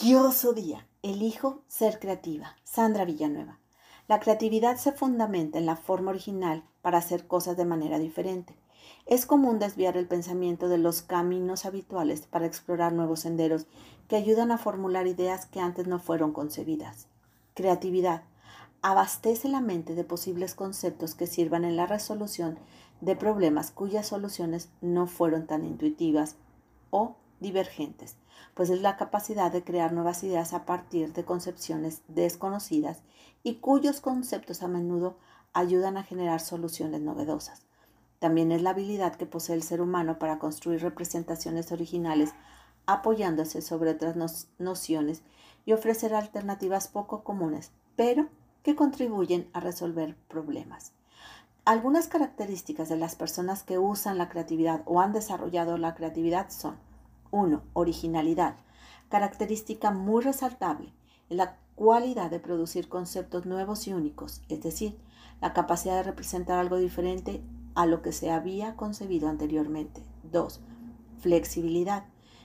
maravilloso día. Elijo ser creativa. Sandra Villanueva. La creatividad se fundamenta en la forma original para hacer cosas de manera diferente. Es común desviar el pensamiento de los caminos habituales para explorar nuevos senderos que ayudan a formular ideas que antes no fueron concebidas. Creatividad. Abastece la mente de posibles conceptos que sirvan en la resolución de problemas cuyas soluciones no fueron tan intuitivas o divergentes, pues es la capacidad de crear nuevas ideas a partir de concepciones desconocidas y cuyos conceptos a menudo ayudan a generar soluciones novedosas. También es la habilidad que posee el ser humano para construir representaciones originales apoyándose sobre otras nociones y ofrecer alternativas poco comunes, pero que contribuyen a resolver problemas. Algunas características de las personas que usan la creatividad o han desarrollado la creatividad son 1. Originalidad. Característica muy resaltable es la cualidad de producir conceptos nuevos y únicos, es decir, la capacidad de representar algo diferente a lo que se había concebido anteriormente. 2. Flexibilidad.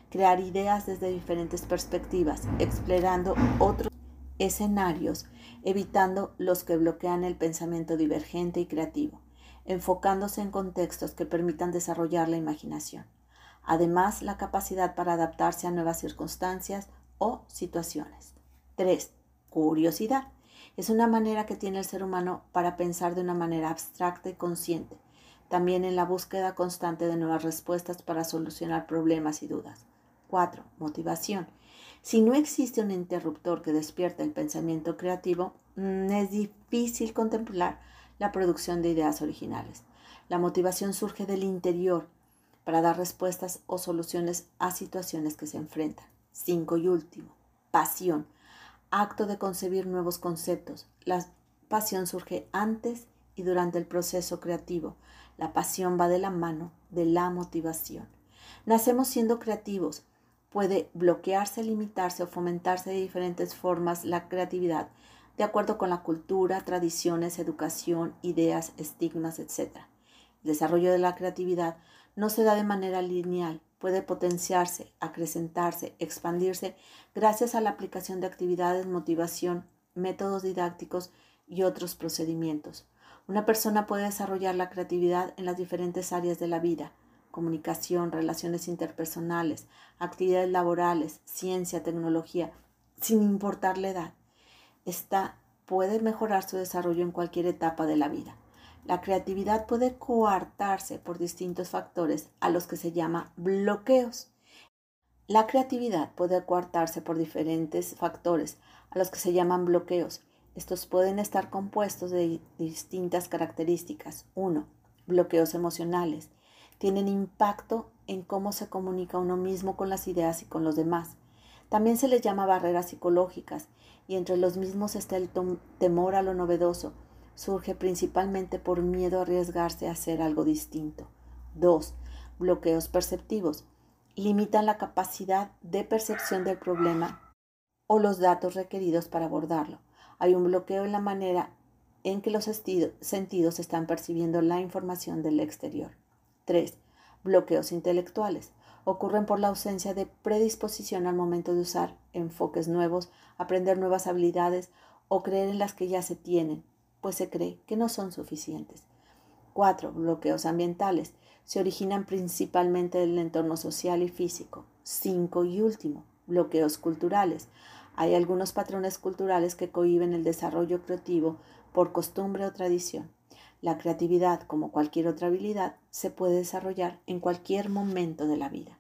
Crear ideas desde diferentes perspectivas, explorando otros escenarios, evitando los que bloquean el pensamiento divergente y creativo, enfocándose en contextos que permitan desarrollar la imaginación. Además, la capacidad para adaptarse a nuevas circunstancias o situaciones. 3. Curiosidad. Es una manera que tiene el ser humano para pensar de una manera abstracta y consciente, también en la búsqueda constante de nuevas respuestas para solucionar problemas y dudas. 4. Motivación. Si no existe un interruptor que despierte el pensamiento creativo, mm, es difícil contemplar la producción de ideas originales. La motivación surge del interior para dar respuestas o soluciones a situaciones que se enfrentan. 5 y último, pasión, acto de concebir nuevos conceptos. La pasión surge antes y durante el proceso creativo. La pasión va de la mano de la motivación. Nacemos siendo creativos. Puede bloquearse, limitarse o fomentarse de diferentes formas la creatividad, de acuerdo con la cultura, tradiciones, educación, ideas, estigmas, etc. El desarrollo de la creatividad no se da de manera lineal, puede potenciarse, acrecentarse, expandirse gracias a la aplicación de actividades, motivación, métodos didácticos y otros procedimientos. Una persona puede desarrollar la creatividad en las diferentes áreas de la vida, comunicación, relaciones interpersonales, actividades laborales, ciencia, tecnología, sin importar la edad. Esta puede mejorar su desarrollo en cualquier etapa de la vida. La creatividad puede coartarse por distintos factores a los que se llama bloqueos. La creatividad puede coartarse por diferentes factores a los que se llaman bloqueos. Estos pueden estar compuestos de distintas características. 1. Bloqueos emocionales. Tienen impacto en cómo se comunica uno mismo con las ideas y con los demás. También se les llama barreras psicológicas y entre los mismos está el temor a lo novedoso, surge principalmente por miedo a arriesgarse a hacer algo distinto. 2. Bloqueos perceptivos. Limitan la capacidad de percepción del problema o los datos requeridos para abordarlo. Hay un bloqueo en la manera en que los sentidos están percibiendo la información del exterior. 3. Bloqueos intelectuales. Ocurren por la ausencia de predisposición al momento de usar enfoques nuevos, aprender nuevas habilidades o creer en las que ya se tienen, pues se cree que no son suficientes. 4. Bloqueos ambientales. Se originan principalmente del entorno social y físico. 5. Y último, bloqueos culturales. Hay algunos patrones culturales que cohiben el desarrollo creativo por costumbre o tradición. La creatividad, como cualquier otra habilidad, se puede desarrollar en cualquier momento de la vida.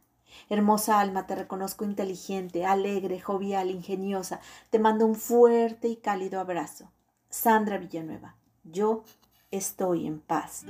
Hermosa alma, te reconozco inteligente, alegre, jovial, ingeniosa. Te mando un fuerte y cálido abrazo. Sandra Villanueva. Yo estoy en paz.